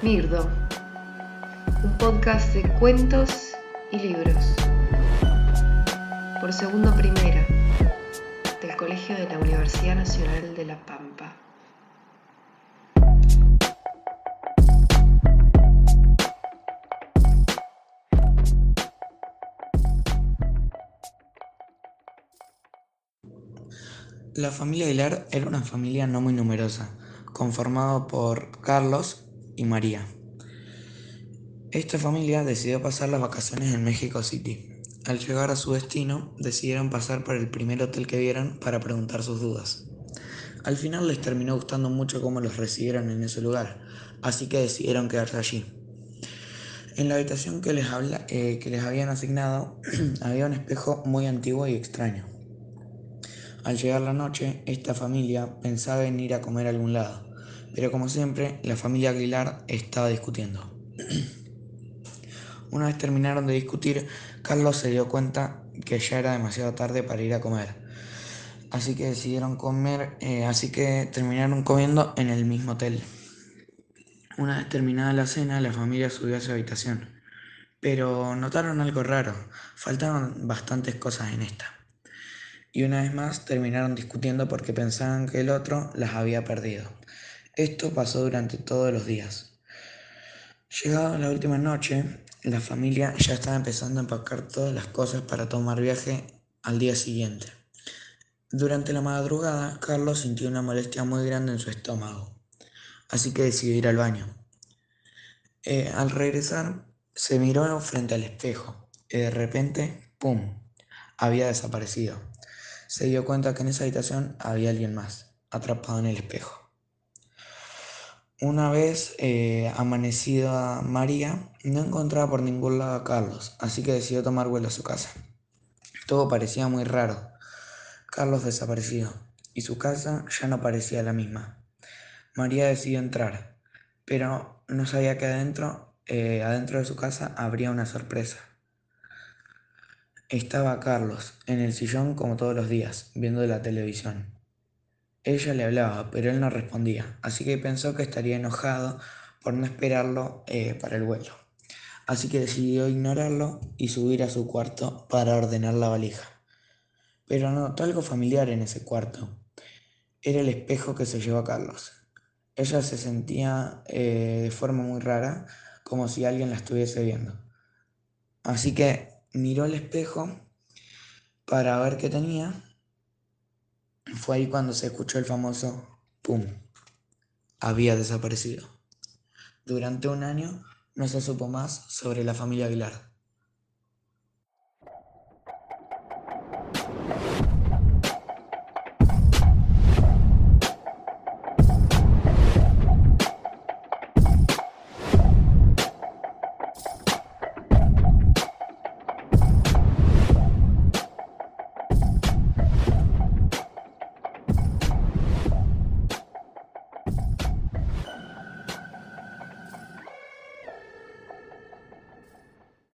Mirdo, un podcast de cuentos y libros. Por segundo primera, del Colegio de la Universidad Nacional de La Pampa. La familia Aguilar era una familia no muy numerosa, conformada por Carlos y María. Esta familia decidió pasar las vacaciones en México City. Al llegar a su destino, decidieron pasar por el primer hotel que vieron para preguntar sus dudas. Al final les terminó gustando mucho cómo los recibieron en ese lugar, así que decidieron quedarse allí. En la habitación que les, eh, que les habían asignado había un espejo muy antiguo y extraño. Al llegar la noche, esta familia pensaba en ir a comer a algún lado, pero como siempre, la familia Aguilar estaba discutiendo. Una vez terminaron de discutir, Carlos se dio cuenta que ya era demasiado tarde para ir a comer. Así que decidieron comer, eh, así que terminaron comiendo en el mismo hotel. Una vez terminada la cena, la familia subió a su habitación. Pero notaron algo raro, faltaron bastantes cosas en esta y una vez más terminaron discutiendo porque pensaban que el otro las había perdido. Esto pasó durante todos los días. Llegada la última noche, la familia ya estaba empezando a empacar todas las cosas para tomar viaje al día siguiente. Durante la madrugada, Carlos sintió una molestia muy grande en su estómago, así que decidió ir al baño. Eh, al regresar, se miró frente al espejo y de repente, ¡pum!, había desaparecido se dio cuenta que en esa habitación había alguien más, atrapado en el espejo. Una vez eh, amanecida María, no encontraba por ningún lado a Carlos, así que decidió tomar vuelo a su casa. Todo parecía muy raro. Carlos desaparecido, y su casa ya no parecía la misma. María decidió entrar, pero no sabía que adentro, eh, adentro de su casa habría una sorpresa. Estaba Carlos, en el sillón como todos los días, viendo la televisión. Ella le hablaba, pero él no respondía, así que pensó que estaría enojado por no esperarlo eh, para el vuelo. Así que decidió ignorarlo y subir a su cuarto para ordenar la valija. Pero notó algo familiar en ese cuarto. Era el espejo que se llevó a Carlos. Ella se sentía eh, de forma muy rara, como si alguien la estuviese viendo. Así que miró al espejo para ver qué tenía. Fue ahí cuando se escuchó el famoso ¡pum! Había desaparecido. Durante un año no se supo más sobre la familia Aguilar.